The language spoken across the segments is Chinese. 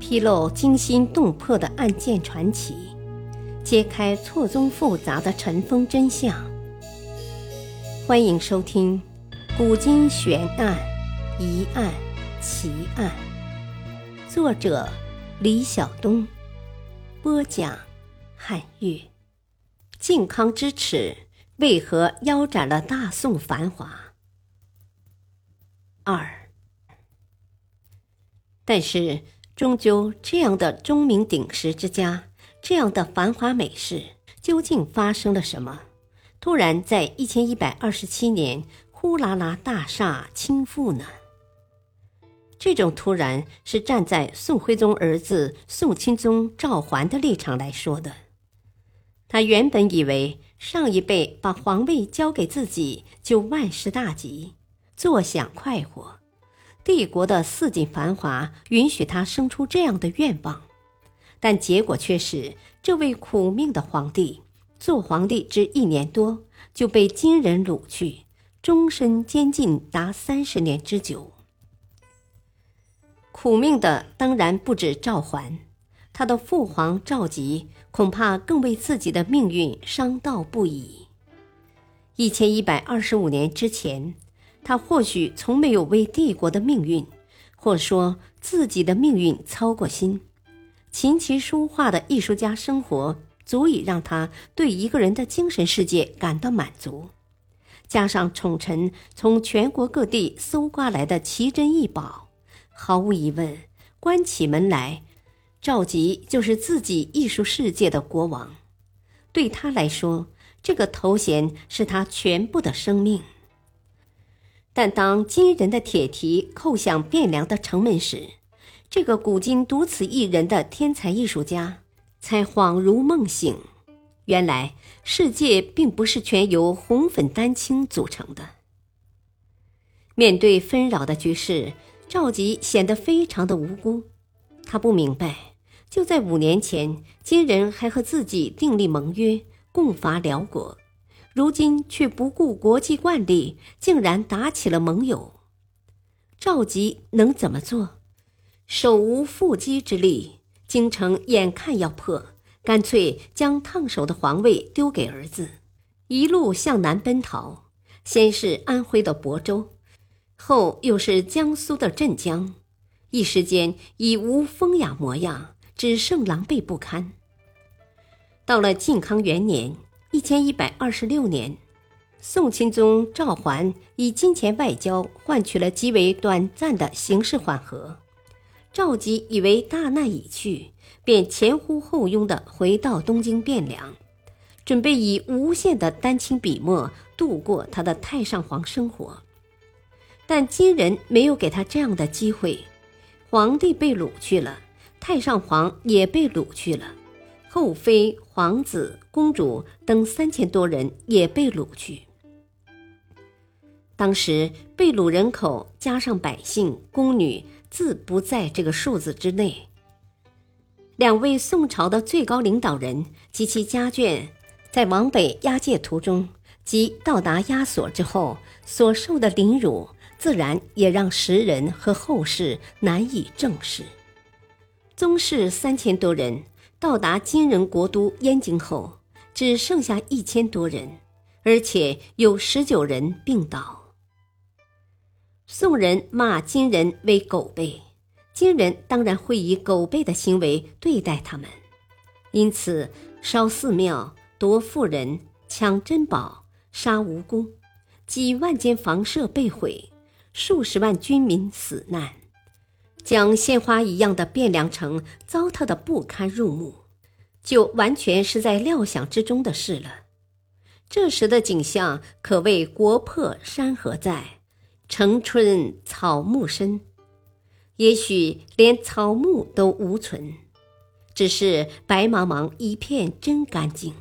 披露惊心动魄的案件传奇，揭开错综复杂的尘封真相。欢迎收听《古今悬案、疑案、奇案》，作者李晓东，播讲汉月。靖康之耻为何腰斩了大宋繁华？二，但是终究这样的钟鸣鼎食之家，这样的繁华美事，究竟发生了什么？突然在一千一百二十七年，呼啦啦大厦倾覆呢？这种突然是站在宋徽宗儿子宋钦宗赵桓的立场来说的。他原本以为上一辈把皇位交给自己就万事大吉。坐享快活，帝国的四锦繁华允许他生出这样的愿望，但结果却是这位苦命的皇帝做皇帝只一年多就被金人掳去，终身监禁达三十年之久。苦命的当然不止赵桓，他的父皇赵佶恐怕更为自己的命运伤悼不已。一千一百二十五年之前。他或许从没有为帝国的命运，或说自己的命运操过心。琴棋书画的艺术家生活足以让他对一个人的精神世界感到满足。加上宠臣从全国各地搜刮来的奇珍异宝，毫无疑问，关起门来，赵佶就是自己艺术世界的国王。对他来说，这个头衔是他全部的生命。但当金人的铁蹄叩响汴梁的城门时，这个古今独此一人的天才艺术家才恍如梦醒。原来世界并不是全由红粉丹青组成的。面对纷扰的局势，赵佶显得非常的无辜。他不明白，就在五年前，金人还和自己订立盟约，共伐辽国。如今却不顾国际惯例，竟然打起了盟友。赵佶能怎么做？手无缚鸡之力，京城眼看要破，干脆将烫手的皇位丢给儿子，一路向南奔逃。先是安徽的亳州，后又是江苏的镇江，一时间已无风雅模样，只剩狼狈不堪。到了靖康元年。一千一百二十六年，宋钦宗赵桓以金钱外交换取了极为短暂的形势缓和。赵佶以为大难已去，便前呼后拥的回到东京汴梁，准备以无限的丹青笔墨度过他的太上皇生活。但金人没有给他这样的机会，皇帝被掳去了，太上皇也被掳去了。后妃、皇子、公主等三千多人也被掳去。当时被掳人口加上百姓、宫女，自不在这个数字之内。两位宋朝的最高领导人及其家眷，在往北押解途中及到达押所之后所受的凌辱，自然也让时人和后世难以正视。宗室三千多人。到达金人国都燕京后，只剩下一千多人，而且有十九人病倒。宋人骂金人为狗辈，金人当然会以狗辈的行为对待他们，因此烧寺庙、夺妇人、抢珍宝、杀无辜，几万间房舍被毁，数十万军民死难。将鲜花一样的汴梁城糟蹋的不堪入目，就完全是在料想之中的事了。这时的景象可谓国破山河在，城春草木深，也许连草木都无存，只是白茫茫一片真干净。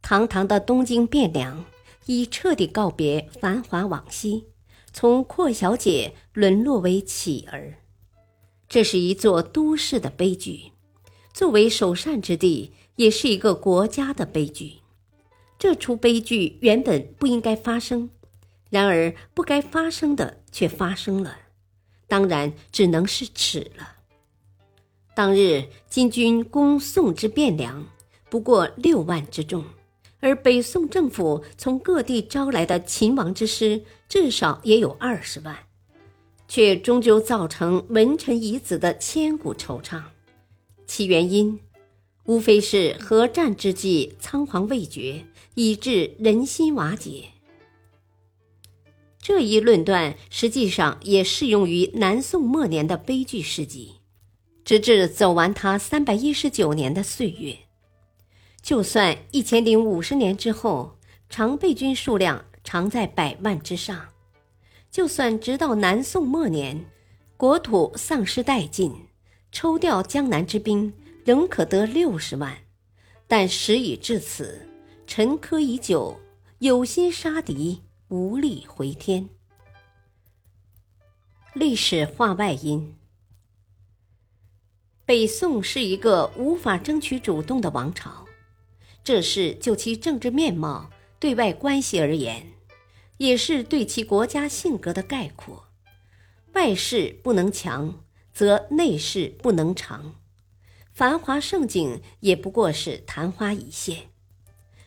堂堂的东京汴梁已彻底告别繁华往昔，从阔小姐沦落为乞儿。这是一座都市的悲剧，作为首善之地，也是一个国家的悲剧。这出悲剧原本不应该发生，然而不该发生的却发生了，当然只能是耻了。当日金军攻宋之汴梁，不过六万之众，而北宋政府从各地招来的秦王之师至少也有二十万，却终究造成文臣遗子的千古惆怅。其原因，无非是合战之际仓皇未决，以致人心瓦解。这一论断实际上也适用于南宋末年的悲剧事迹。直至走完他三百一十九年的岁月，就算一千零五十年之后，常备军数量常在百万之上，就算直到南宋末年，国土丧失殆尽，抽调江南之兵仍可得六十万，但时已至此，沉疴已久，有心杀敌，无力回天。历史话外音。北宋是一个无法争取主动的王朝，这是就其政治面貌、对外关系而言，也是对其国家性格的概括。外事不能强，则内事不能长。繁华盛景也不过是昙花一现。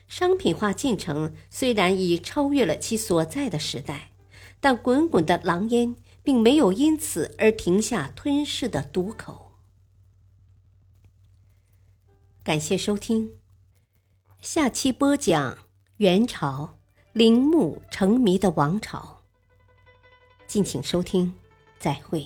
商品化进程虽然已超越了其所在的时代，但滚滚的狼烟并没有因此而停下吞噬的毒口。感谢收听，下期播讲元朝陵墓成谜的王朝。敬请收听，再会。